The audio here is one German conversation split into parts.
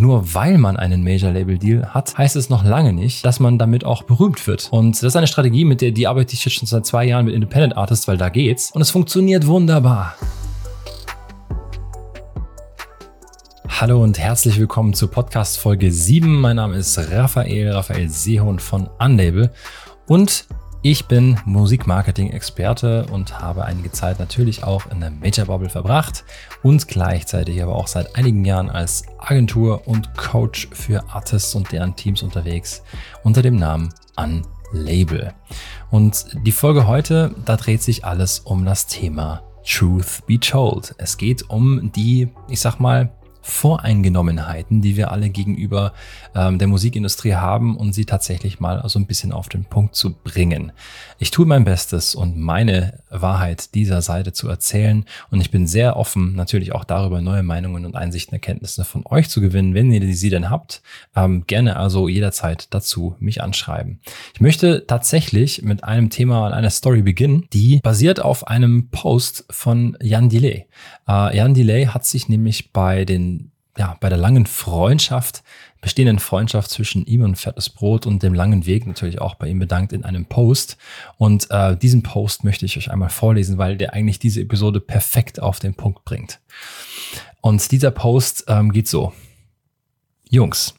Nur weil man einen Major-Label-Deal hat, heißt es noch lange nicht, dass man damit auch berühmt wird. Und das ist eine Strategie, mit der die arbeite ich jetzt schon seit zwei Jahren mit Independent Artists, weil da geht's. Und es funktioniert wunderbar. Hallo und herzlich willkommen zur Podcast Folge 7. Mein Name ist Raphael, Raphael Seehorn von Unlabel und ich bin Musikmarketing-Experte und habe einige Zeit natürlich auch in der Major Bubble verbracht und gleichzeitig aber auch seit einigen Jahren als Agentur und Coach für Artists und deren Teams unterwegs unter dem Namen Unlabel. Und die Folge heute, da dreht sich alles um das Thema Truth Be Told. Es geht um die, ich sag mal, Voreingenommenheiten, die wir alle gegenüber ähm, der Musikindustrie haben und sie tatsächlich mal so ein bisschen auf den Punkt zu bringen. Ich tue mein Bestes und meine Wahrheit dieser Seite zu erzählen und ich bin sehr offen, natürlich auch darüber neue Meinungen und Einsichten, Erkenntnisse von euch zu gewinnen, wenn ihr sie denn habt. Ähm, gerne also jederzeit dazu mich anschreiben. Ich möchte tatsächlich mit einem Thema und einer Story beginnen, die basiert auf einem Post von Jan Delay. Äh, Jan Delay hat sich nämlich bei den ja, bei der langen Freundschaft, bestehenden Freundschaft zwischen ihm und Fettes Brot und dem langen Weg natürlich auch bei ihm bedankt in einem Post. Und äh, diesen Post möchte ich euch einmal vorlesen, weil der eigentlich diese Episode perfekt auf den Punkt bringt. Und dieser Post ähm, geht so. Jungs,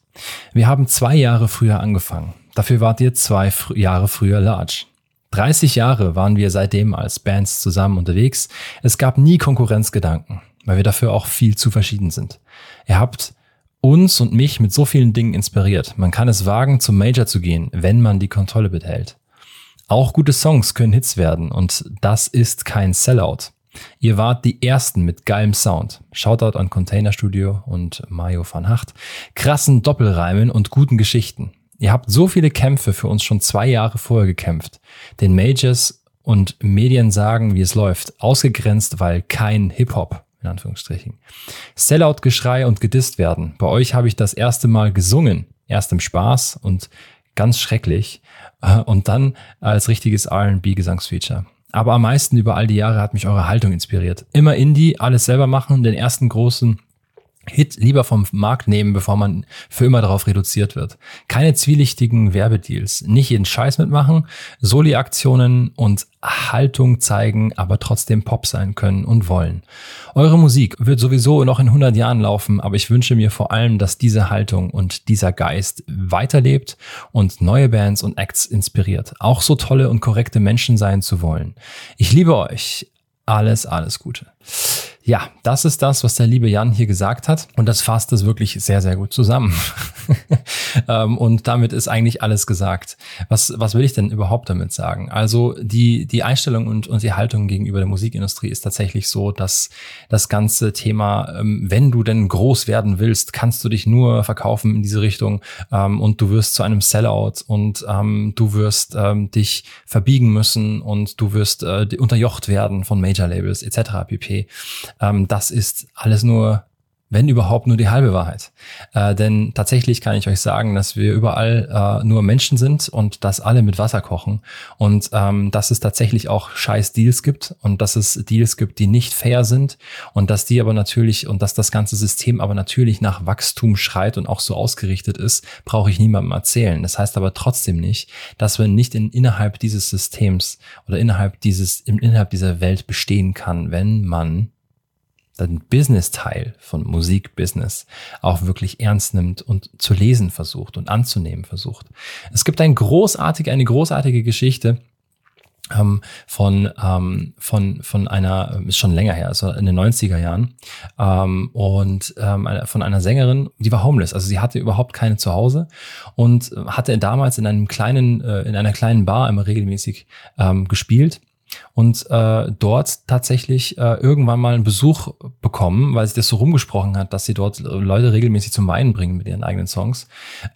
wir haben zwei Jahre früher angefangen. Dafür wart ihr zwei fr Jahre früher large. 30 Jahre waren wir seitdem als Bands zusammen unterwegs. Es gab nie Konkurrenzgedanken weil wir dafür auch viel zu verschieden sind. Ihr habt uns und mich mit so vielen Dingen inspiriert. Man kann es wagen, zum Major zu gehen, wenn man die Kontrolle behält. Auch gute Songs können Hits werden und das ist kein Sellout. Ihr wart die ersten mit geilem Sound. Shoutout an Container Studio und Mario van Hacht. Krassen Doppelreimen und guten Geschichten. Ihr habt so viele Kämpfe für uns schon zwei Jahre vorher gekämpft. Den Majors und Medien sagen, wie es läuft. Ausgegrenzt, weil kein Hip-Hop in Anführungsstrichen. Sellout-Geschrei und gedisst werden. Bei euch habe ich das erste Mal gesungen. Erst im Spaß und ganz schrecklich. Äh, und dann als richtiges R&B-Gesangsfeature. Aber am meisten über all die Jahre hat mich eure Haltung inspiriert. Immer Indie, alles selber machen, den ersten großen Hit lieber vom Markt nehmen, bevor man für immer darauf reduziert wird. Keine zwielichtigen Werbedeals, nicht jeden Scheiß mitmachen, Soli-Aktionen und Haltung zeigen, aber trotzdem Pop sein können und wollen. Eure Musik wird sowieso noch in 100 Jahren laufen, aber ich wünsche mir vor allem, dass diese Haltung und dieser Geist weiterlebt und neue Bands und Acts inspiriert, auch so tolle und korrekte Menschen sein zu wollen. Ich liebe euch. Alles, alles Gute. Ja, das ist das, was der liebe Jan hier gesagt hat. Und das fasst es wirklich sehr, sehr gut zusammen. Ähm, und damit ist eigentlich alles gesagt. Was, was will ich denn überhaupt damit sagen? Also die, die Einstellung und, und die Haltung gegenüber der Musikindustrie ist tatsächlich so, dass das ganze Thema, ähm, wenn du denn groß werden willst, kannst du dich nur verkaufen in diese Richtung ähm, und du wirst zu einem Sellout und du wirst dich verbiegen müssen und du wirst äh, unterjocht werden von Major Labels etc. pp. Ähm, das ist alles nur wenn überhaupt nur die halbe Wahrheit. Äh, denn tatsächlich kann ich euch sagen, dass wir überall äh, nur Menschen sind und dass alle mit Wasser kochen und ähm, dass es tatsächlich auch scheiß Deals gibt und dass es Deals gibt, die nicht fair sind und dass die aber natürlich und dass das ganze System aber natürlich nach Wachstum schreit und auch so ausgerichtet ist, brauche ich niemandem erzählen. Das heißt aber trotzdem nicht, dass man nicht in, innerhalb dieses Systems oder innerhalb dieses, innerhalb dieser Welt bestehen kann, wenn man den Business-Teil von Musikbusiness auch wirklich ernst nimmt und zu lesen versucht und anzunehmen versucht. Es gibt ein großartige, eine großartige Geschichte, ähm, von, ähm, von, von einer, ist schon länger her, also in den 90er Jahren, ähm, und ähm, von einer Sängerin, die war homeless, also sie hatte überhaupt keine Zuhause und hatte damals in einem kleinen, äh, in einer kleinen Bar immer regelmäßig ähm, gespielt und äh, dort tatsächlich äh, irgendwann mal einen Besuch bekommen, weil sich das so rumgesprochen hat, dass sie dort Leute regelmäßig zum Weinen bringen mit ihren eigenen Songs,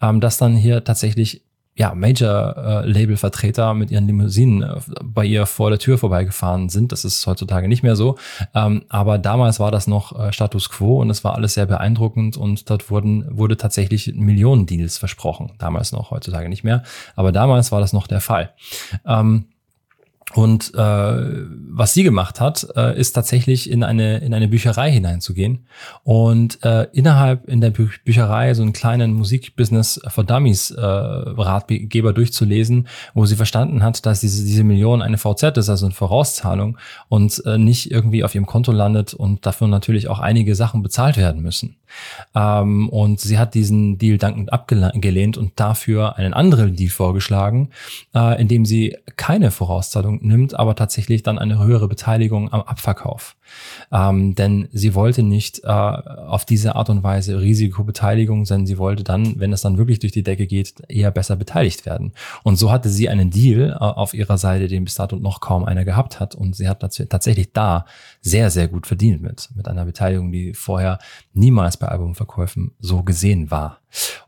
ähm, dass dann hier tatsächlich ja, Major-Label-Vertreter mit ihren Limousinen äh, bei ihr vor der Tür vorbeigefahren sind. Das ist heutzutage nicht mehr so. Ähm, aber damals war das noch äh, Status quo und es war alles sehr beeindruckend und dort wurden, wurde tatsächlich Millionen-Deals versprochen. Damals noch, heutzutage nicht mehr. Aber damals war das noch der Fall. Ähm, Und äh, was sie gemacht hat, äh, ist tatsächlich in eine in eine Bücherei hineinzugehen und äh, innerhalb in der Bü Bücherei so einen kleinen Musikbusiness for Dummies äh, Ratgeber durchzulesen, wo sie verstanden hat, dass diese diese Million eine VZ ist, also eine Vorauszahlung und äh, nicht irgendwie auf ihrem Konto landet und dafür natürlich auch einige Sachen bezahlt werden müssen. Ähm, und sie hat diesen Deal dankend abgelehnt und dafür einen anderen Deal vorgeschlagen, äh, in dem sie keine Vorauszahlung nimmt, aber tatsächlich dann eine höhere Beteiligung am Abverkauf. Ähm, denn sie wollte nicht äh, auf diese Art und Weise Risikobeteiligung, sondern sie wollte dann, wenn es dann wirklich durch die Decke geht, eher besser beteiligt werden. Und so hatte sie einen Deal äh, auf ihrer Seite, den bis dato noch kaum einer gehabt hat. Und sie hat tatsächlich da sehr, sehr gut verdient mit, mit einer Beteiligung, die vorher niemals bei Albumverkäufen so gesehen war.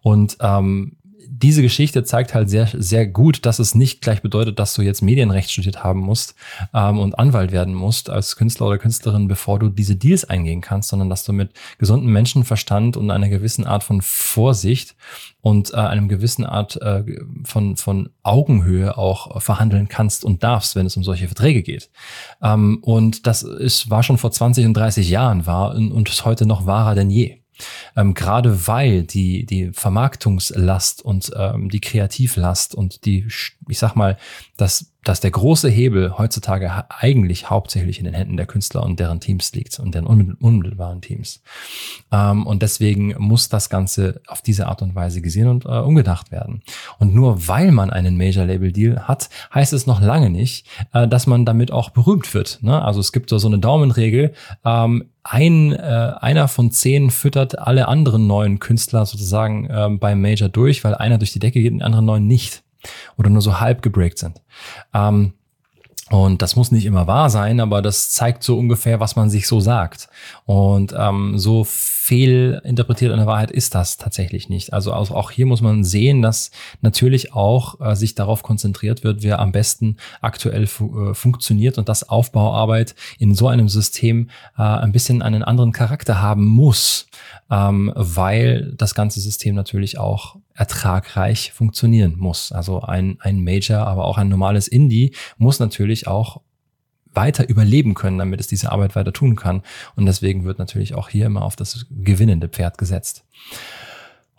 Und ähm, diese Geschichte zeigt halt sehr, sehr gut, dass es nicht gleich bedeutet, dass du jetzt Medienrecht studiert haben musst ähm, und Anwalt werden musst als Künstler oder Künstlerin, bevor du diese Deals eingehen kannst, sondern dass du mit gesundem Menschenverstand und einer gewissen Art von Vorsicht und äh, einem gewissen Art äh, von, von Augenhöhe auch verhandeln kannst und darfst, wenn es um solche Verträge geht. Ähm, und das ist, war schon vor 20 und 30 Jahren wahr und, und ist heute noch wahrer denn je. Ähm, gerade weil die, die Vermarktungslast und ähm, die Kreativlast und die, ich sag mal, das dass der große Hebel heutzutage eigentlich hauptsächlich in den Händen der Künstler und deren Teams liegt und deren unmittelbaren Teams. Ähm, und deswegen muss das Ganze auf diese Art und Weise gesehen und äh, umgedacht werden. Und nur weil man einen Major-Label-Deal hat, heißt es noch lange nicht, äh, dass man damit auch berühmt wird. Ne? Also es gibt so, eine Daumenregel, ähm, ein, äh, einer von zehn füttert alle anderen neuen Künstler sozusagen ähm, beim Major durch, weil einer durch die Decke geht und die anderen neun nicht oder nur so halb gebreakt sind. Ähm, und das muss nicht immer wahr sein, aber das zeigt so ungefähr, was man sich so sagt. Und ähm, so fehlinterpretiert in der Wahrheit ist das tatsächlich nicht. Also auch hier muss man sehen, dass natürlich auch äh, sich darauf konzentriert wird, wer am besten aktuell fu äh, funktioniert und dass Aufbauarbeit in so einem System äh, ein bisschen einen anderen Charakter haben muss, ähm, weil das ganze System natürlich auch ertragreich funktionieren muss. Also ein, ein Major, aber auch ein normales Indie muss natürlich auch weiter überleben können, damit es diese Arbeit weiter tun kann. Und deswegen wird natürlich auch hier immer auf das gewinnende Pferd gesetzt.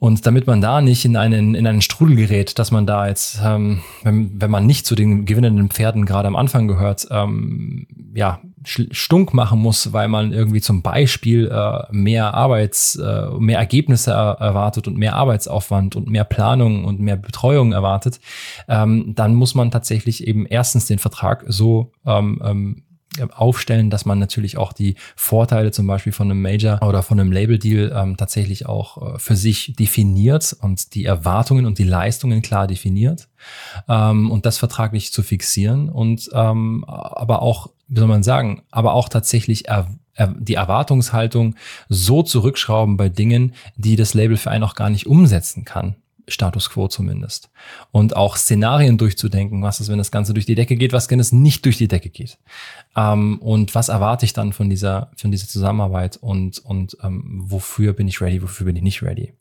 Und damit man da nicht in einen, in einen Strudel gerät, dass man da jetzt, ähm, wenn, wenn man nicht zu den gewinnenden Pferden gerade am Anfang gehört, ähm, ja, stunk machen muss, weil man irgendwie zum Beispiel äh, mehr Arbeits, äh, mehr Ergebnisse er erwartet und mehr Arbeitsaufwand und mehr Planung und mehr Betreuung erwartet, ähm, dann muss man tatsächlich eben erstens den Vertrag so ähm, ähm, aufstellen, dass man natürlich auch die Vorteile zum Beispiel von einem Major oder von einem Label-Deal ähm, tatsächlich auch äh, für sich definiert und die Erwartungen und die Leistungen klar definiert ähm, und das vertraglich zu fixieren und ähm, aber auch, wie soll man sagen, aber auch tatsächlich er, die Erwartungshaltung so zurückschrauben bei Dingen, die das Label für einen auch gar nicht umsetzen kann. Status quo zumindest. Und auch Szenarien durchzudenken, was ist, wenn das Ganze durch die Decke geht, was, wenn es nicht durch die Decke geht. Ähm, und was erwarte ich dann von dieser, von dieser Zusammenarbeit und, und ähm, wofür bin ich ready, wofür bin ich nicht ready.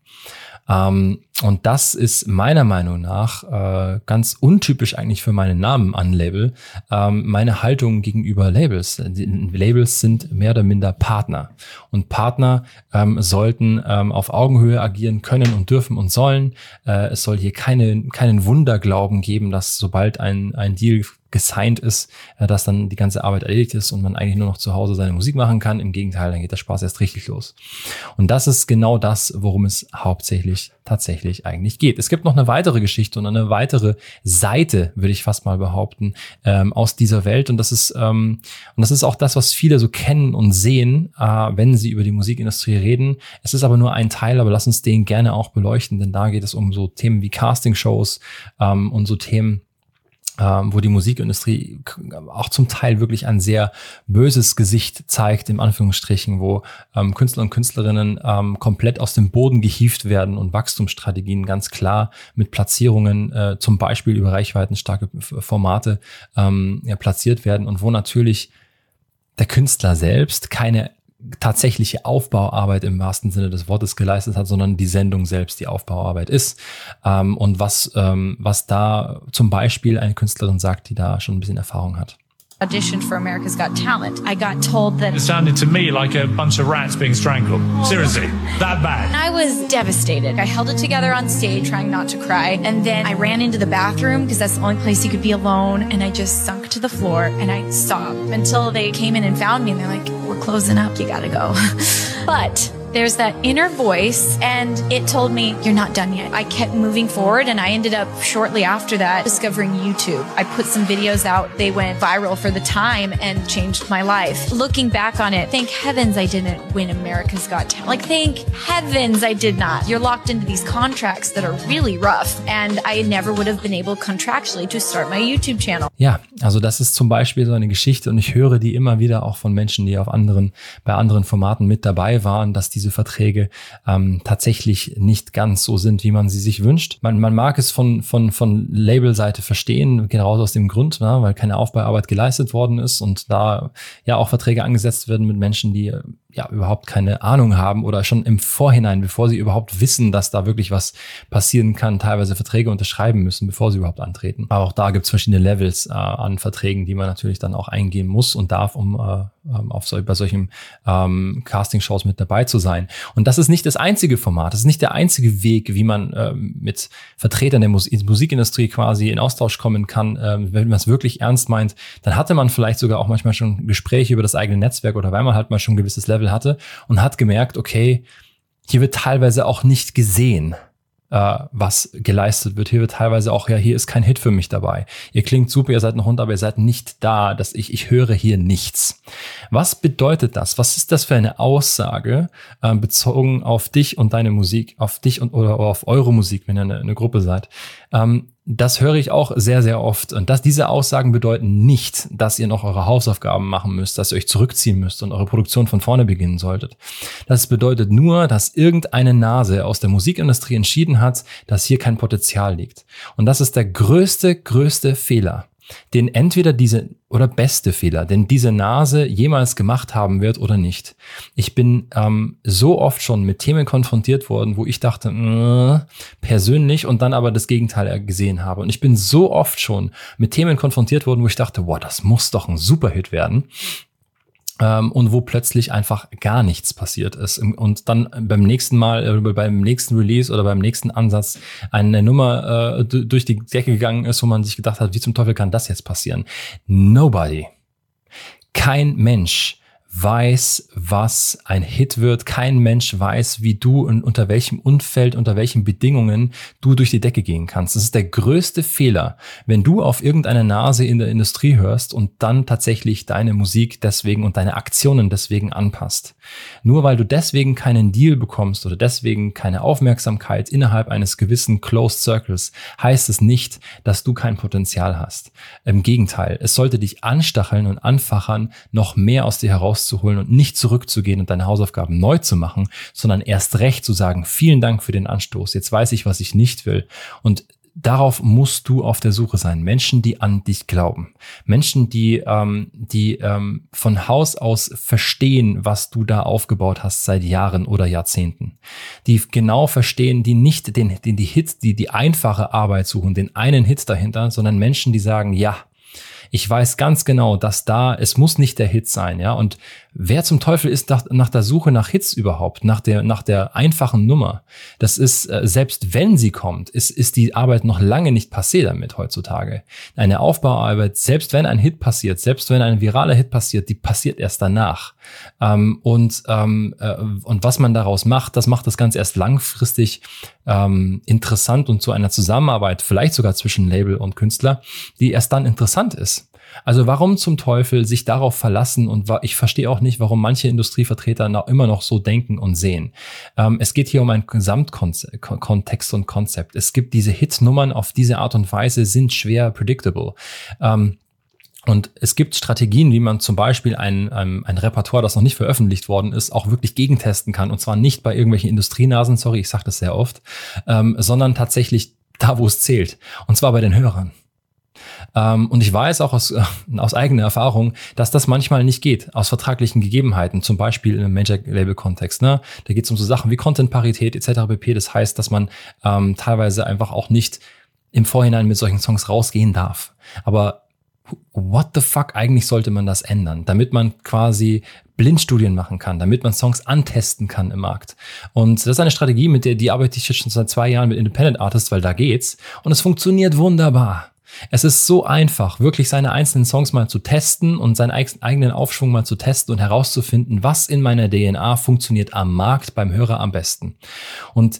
Ähm, und das ist meiner Meinung nach äh, ganz untypisch eigentlich für meinen Namen an Label, ähm, meine Haltung gegenüber Labels. Labels sind mehr oder minder Partner. Und Partner ähm, sollten ähm, auf Augenhöhe agieren können und dürfen und sollen. Äh, es soll hier keine, keinen Wunderglauben geben, dass sobald ein, ein Deal gesigned ist, äh, dass dann die ganze Arbeit erledigt ist und man eigentlich nur noch zu Hause seine Musik machen kann. Im Gegenteil, dann geht der Spaß erst richtig los. Und das ist genau das, worum es hauptsächlich tatsächlich eigentlich geht. Es gibt noch eine weitere Geschichte und eine weitere Seite, würde ich fast mal behaupten, ähm, aus dieser Welt. Und das ist ähm, und das ist auch das, was viele so kennen und sehen, äh, wenn sie über die Musikindustrie reden. Es ist aber nur ein Teil, aber lass uns den gerne auch beleuchten, denn da geht es um so Themen wie Castingshows ähm, und so Themen ähm, wo die Musikindustrie auch zum Teil wirklich ein sehr böses Gesicht zeigt, im Anführungsstrichen, wo ähm, Künstler und Künstlerinnen ähm, komplett aus dem Boden gehieft werden und Wachstumsstrategien ganz klar mit Platzierungen, äh, zum Beispiel über reichweitenstarke Formate, ähm, ja, platziert werden und wo natürlich der Künstler selbst keine tatsächliche Aufbauarbeit im wahrsten Sinne des Wortes geleistet hat, sondern die Sendung selbst die Aufbauarbeit ist. Ähm, und was, ähm, was da zum Beispiel eine Künstlerin sagt, die da schon ein bisschen Erfahrung hat. Auditioned for America's Got Talent. I got told that It sounded to me like a bunch of rats being strangled. Seriously, that bad. I was devastated. I held it together on stage, trying not to cry. And then I ran into the bathroom because that's the only place you could be alone. And I just sunk to the floor and I sobbed until they came in and found me. And they're like, we're closing up. You gotta go. but there's that inner voice and it told me you're not done yet. I kept moving forward and I ended up shortly after that discovering YouTube. I put some videos out. They went viral for the time and changed my life. Looking back on it, thank heavens I didn't win America's Got Talent. Like thank heavens I did not. You're locked into these contracts that are really rough and I never would have been able contractually to start my YouTube channel. Ja, also das ist zum Beispiel so eine Geschichte und ich höre die immer wieder auch von Menschen, die auf anderen, bei anderen Formaten mit dabei waren, dass diese Verträge ähm, tatsächlich nicht ganz so sind, wie man sie sich wünscht. Man, man mag es von, von, von Labelseite verstehen, genau aus dem Grund, ne, weil keine Aufbauarbeit geleistet worden ist und da ja auch Verträge angesetzt werden mit Menschen, die ja überhaupt keine Ahnung haben oder schon im Vorhinein, bevor sie überhaupt wissen, dass da wirklich was passieren kann, teilweise Verträge unterschreiben müssen, bevor sie überhaupt antreten. Aber auch da gibt es verschiedene Levels äh, an Verträgen, die man natürlich dann auch eingehen muss und darf, um äh, auf so, bei solchen ähm, Castingshows mit dabei zu sein. Und das ist nicht das einzige Format, das ist nicht der einzige Weg, wie man ähm, mit Vertretern der Mus Musikindustrie quasi in Austausch kommen kann, ähm, wenn man es wirklich ernst meint. Dann hatte man vielleicht sogar auch manchmal schon Gespräche über das eigene Netzwerk oder weil man halt mal schon ein gewisses Level hatte und hat gemerkt, okay, hier wird teilweise auch nicht gesehen äh, was geleistet wird. Hier wird teilweise auch, ja, hier ist kein Hit für mich dabei. Ihr klingt super, ihr seid noch Hund, aber ihr seid nicht da, dass ich, ich höre hier nichts. Was bedeutet das? Was ist das für eine Aussage äh, bezogen auf dich und deine Musik, auf dich und oder auf eure Musik, wenn ihr eine, eine Gruppe seid? Ähm, das höre ich auch sehr, sehr oft. Und dass diese Aussagen bedeuten nicht, dass ihr noch eure Hausaufgaben machen müsst, dass ihr euch zurückziehen müsst und eure Produktion von vorne beginnen solltet. Das bedeutet nur, dass irgendeine Nase aus der Musikindustrie entschieden hat, dass hier kein Potenzial liegt. Und das ist der größte, größte Fehler den entweder diese oder beste Fehler, den diese Nase jemals gemacht haben wird oder nicht. Ich bin ähm, so oft schon mit Themen konfrontiert worden, wo ich dachte, äh, persönlich und dann aber das Gegenteil gesehen habe. Und ich bin so oft schon mit Themen konfrontiert worden, wo ich dachte, wow, das muss doch ein Superhit werden und wo plötzlich einfach gar nichts passiert ist. Und dann beim nächsten Mal, äh, beim nächsten Release oder beim nächsten Ansatz eine Nummer äh, durch die Decke gegangen ist, wo man sich gedacht hat, wie zum Teufel kann das jetzt passieren? Nobody. Kein Mensch weiß, was ein Hit wird. Kein Mensch weiß, wie du und unter welchem Umfeld, unter welchen Bedingungen du durch die Decke gehen kannst. Das ist der größte Fehler, wenn du auf irgendeine Nase in der Industrie hörst und dann tatsächlich deine Musik deswegen und deine Aktionen deswegen anpasst. Nur weil du deswegen keinen Deal bekommst oder deswegen keine Aufmerksamkeit innerhalb eines gewissen Closed Circles, heißt es nicht, dass du kein Potenzial hast. Im Gegenteil, es sollte dich anstacheln und anfachern, noch mehr aus dir heraus rauszuholen und nicht zurückzugehen und deine Hausaufgaben neu zu machen, sondern erst recht zu sagen, vielen Dank für den Anstoß, jetzt weiß ich, was ich nicht will. Und darauf musst du auf der Suche sein. Menschen, die an dich glauben. Menschen, die, ähm, die ähm, von Haus aus verstehen, was du da aufgebaut hast seit Jahren oder Jahrzehnten. Die genau verstehen, die nicht den, den die Hits, die die einfache Arbeit suchen, den einen Hit dahinter, sondern Menschen, die sagen, ja, ich weiß ganz genau, dass da, es muss nicht der Hit sein, ja. Und wer zum Teufel ist nach, nach der Suche nach Hits überhaupt, nach der, nach der einfachen Nummer? Das ist, äh, selbst wenn sie kommt, ist, ist die Arbeit noch lange nicht passé damit heutzutage. Eine Aufbauarbeit, selbst wenn ein Hit passiert, selbst wenn ein viraler Hit passiert, die passiert erst danach. Ähm, und, ähm, äh, und was man daraus macht, das macht das Ganze erst langfristig ähm, interessant und zu einer Zusammenarbeit, vielleicht sogar zwischen Label und Künstler, die erst dann interessant ist. Also warum zum Teufel sich darauf verlassen und ich verstehe auch nicht, warum manche Industrievertreter noch immer noch so denken und sehen. Ähm, es geht hier um einen Gesamtkontext und Konzept. Es gibt diese Hitnummern auf diese Art und Weise sind schwer predictable. Ähm, und es gibt Strategien, wie man zum Beispiel ein, ein, ein Repertoire, das noch nicht veröffentlicht worden ist, auch wirklich gegentesten kann. Und zwar nicht bei irgendwelchen Industrienasen, sorry, ich sage das sehr oft, ähm, sondern tatsächlich da, wo es zählt. Und zwar bei den Hörern. Ähm, und ich weiß auch aus, äh, aus eigener Erfahrung, dass das manchmal nicht geht, aus vertraglichen Gegebenheiten, zum Beispiel in einem Major-Label-Kontext. Ne? Da geht es um so Sachen wie Content-Parität etc. pp. Das heißt, dass man ähm, teilweise einfach auch nicht im Vorhinein mit solchen Songs rausgehen darf. Aber what the fuck, eigentlich sollte man das ändern, damit man quasi Blindstudien machen kann, damit man Songs antesten kann im Markt. Und das ist eine Strategie, mit der die arbeite ich jetzt schon seit zwei Jahren mit Independent Artists, weil da geht's. Und es funktioniert wunderbar. Es ist so einfach, wirklich seine einzelnen Songs mal zu testen und seinen eigenen Aufschwung mal zu testen und herauszufinden, was in meiner DNA funktioniert am Markt beim Hörer am besten. Und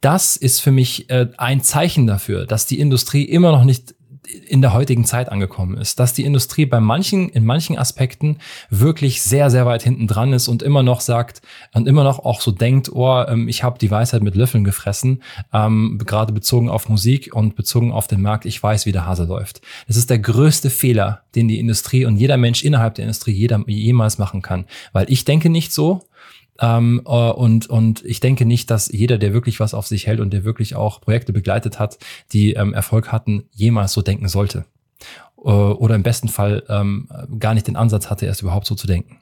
das ist für mich äh, ein Zeichen dafür, dass die Industrie immer noch nicht in der heutigen Zeit angekommen ist, dass die Industrie bei manchen, in manchen Aspekten wirklich sehr, sehr weit hinten dran ist und immer noch sagt und immer noch auch so denkt, oh, ähm, ich habe die Weisheit mit Löffeln gefressen, ähm, gerade bezogen auf Musik und bezogen auf den Markt, ich weiß, wie der Hase läuft. Das ist der größte Fehler, den die Industrie und jeder Mensch innerhalb der Industrie jeder, jemals machen kann. Weil ich denke nicht so, ähm, äh, und, und ich denke nicht, dass jeder, der wirklich was auf sich hält und der wirklich auch Projekte begleitet hat, die ähm, Erfolg hatten, jemals so denken sollte. Äh, oder im besten Fall ähm, gar nicht den Ansatz hatte, erst überhaupt so zu denken.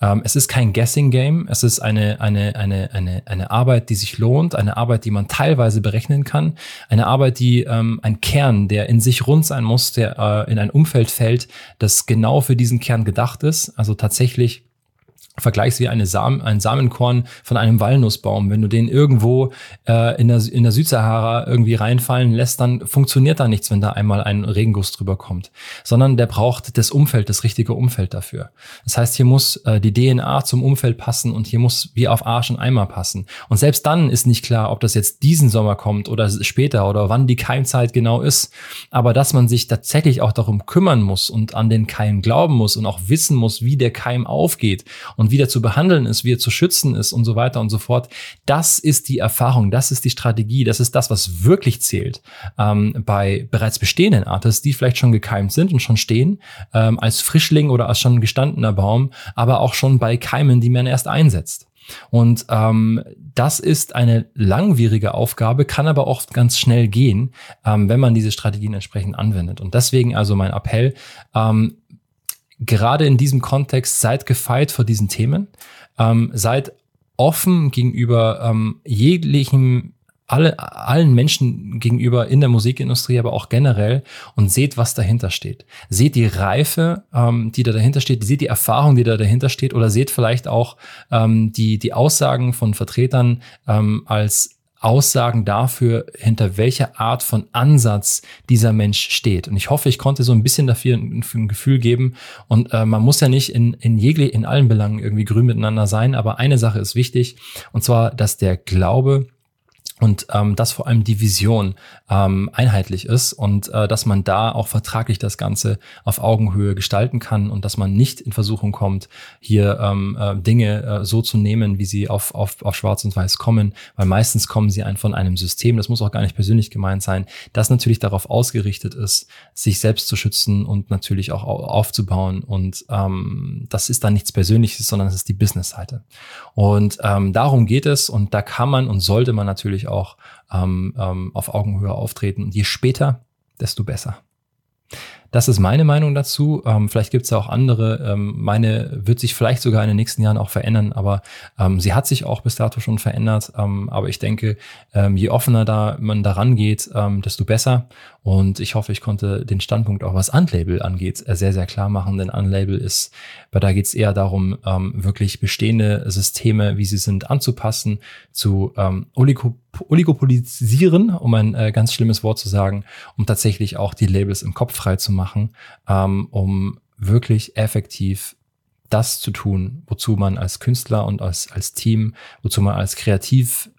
Ähm, es ist kein Guessing Game, es ist eine, eine, eine, eine, eine Arbeit, die sich lohnt, eine Arbeit, die man teilweise berechnen kann, eine Arbeit, die ähm, ein Kern, der in sich rund sein muss, der äh, in ein Umfeld fällt, das genau für diesen Kern gedacht ist, also tatsächlich Vergleichs wie eine Samen, ein Samenkorn von einem Walnussbaum. Wenn du den irgendwo äh, in, der, in der Südsahara irgendwie reinfallen lässt, dann funktioniert da nichts, wenn da einmal ein Regenguss drüber kommt. Sondern der braucht das Umfeld, das richtige Umfeld dafür. Das heißt, hier muss äh, die DNA zum Umfeld passen und hier muss wie auf Arsch und Eimer passen. Und selbst dann ist nicht klar, ob das jetzt diesen Sommer kommt oder später oder wann die Keimzeit genau ist. Aber dass man sich tatsächlich auch darum kümmern muss und an den Keim glauben muss und auch wissen muss, wie der Keim aufgeht und wie der zu behandeln ist, wie er zu schützen ist und so weiter und so fort. Das ist die Erfahrung, das ist die Strategie, das ist das, was wirklich zählt ähm, bei bereits bestehenden Artists, die vielleicht schon gekeimt sind und schon stehen, ähm, als Frischling oder als schon gestandener Baum, aber auch schon bei Keimen, die man erst einsetzt. Und ähm, das ist eine langwierige Aufgabe, kann aber auch ganz schnell gehen, ähm, wenn man diese Strategien entsprechend anwendet. Und deswegen also mein Appell, ähm, gerade in diesem Kontext seid gefeit vor diesen Themen, ähm, seid offen gegenüber ähm, jeglichem alle, allen Menschen gegenüber in der Musikindustrie, aber auch generell und seht, was dahinter steht. Seht die Reife, ähm, die da dahinter steht, seht die Erfahrung, die da dahinter steht oder seht vielleicht auch ähm, die, die Aussagen von Vertretern ähm, als Aussagen dafür, hinter welcher Art von Ansatz dieser Mensch steht. Und ich hoffe, ich konnte so ein bisschen dafür ein, ein Gefühl geben. Und äh, man muss ja nicht in, in jegle, in allen Belangen irgendwie grün miteinander sein, aber eine Sache ist wichtig, und zwar, dass der Glaube und ähm, dass vor allem die Vision ähm, einheitlich ist und äh, dass man da auch vertraglich das Ganze auf Augenhöhe gestalten kann und dass man nicht in Versuchung kommt, hier ähm, äh, Dinge äh, so zu nehmen, wie sie auf, auf, auf Schwarz und Weiß kommen, weil meistens kommen sie ein, von einem System, das muss auch gar nicht persönlich gemeint sein, das natürlich darauf ausgerichtet ist, sich selbst zu schützen und natürlich auch aufzubauen und ähm, das ist dann nichts Persönliches, sondern es ist die Business-Seite. Und ähm, darum geht es und da kann man und sollte man natürlich natürlich auch ähm, ähm, auf Augenhöhe auftreten. Und je später, desto besser. Das ist meine Meinung dazu. Ähm, vielleicht gibt es auch andere. Ähm, meine wird sich vielleicht sogar in den nächsten Jahren auch verändern, aber ähm, sie hat sich auch bis dato schon verändert. Ähm, aber ich denke, ähm, je offener da man daran geht, ähm, desto besser. Und ich hoffe, ich konnte den Standpunkt auch was Unlabel angeht, äh, sehr, sehr klar machen. Denn Unlabel ist, weil da geht es eher darum, wirklich bestehende Systeme, wie sie sind, anzupassen, zu Oligo oligopolisieren, um ein äh, ganz schlimmes Wort zu sagen, um tatsächlich auch die Labels im Kopf frei zu machen machen, ähm, um wirklich effektiv das zu tun, wozu man als Künstler und als, als Team, wozu man als Kreativ,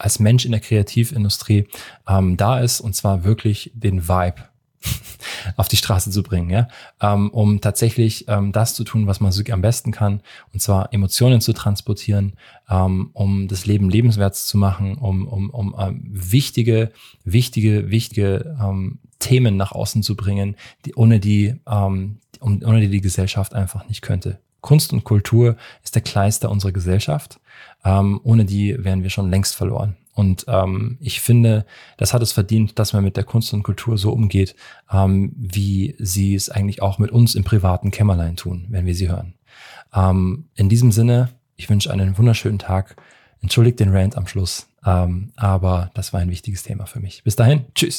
als Mensch in der Kreativindustrie ähm, da ist, und zwar wirklich den Vibe auf die Straße zu bringen, ja, ähm, um tatsächlich ähm, das zu tun, was Musik am besten kann, und zwar Emotionen zu transportieren, ähm, um das Leben lebenswert zu machen, um, um, um ähm, wichtige, wichtige, wichtige ähm, Themen nach außen zu bringen, die, ohne die, ähm, ohne die die Gesellschaft einfach nicht könnte. Kunst und Kultur ist der Kleister unserer Gesellschaft. Ähm, ohne die wären wir schon längst verloren. Und ähm, ich finde, das hat es verdient, dass man mit der Kunst und Kultur so umgeht, ähm, wie sie es eigentlich auch mit uns im privaten Kämmerlein tun, wenn wir sie hören. Ähm, in diesem Sinne, ich wünsche einen wunderschönen Tag. Entschuldigt den Rant am Schluss, ähm, aber das war ein wichtiges Thema für mich. Bis dahin, tschüss.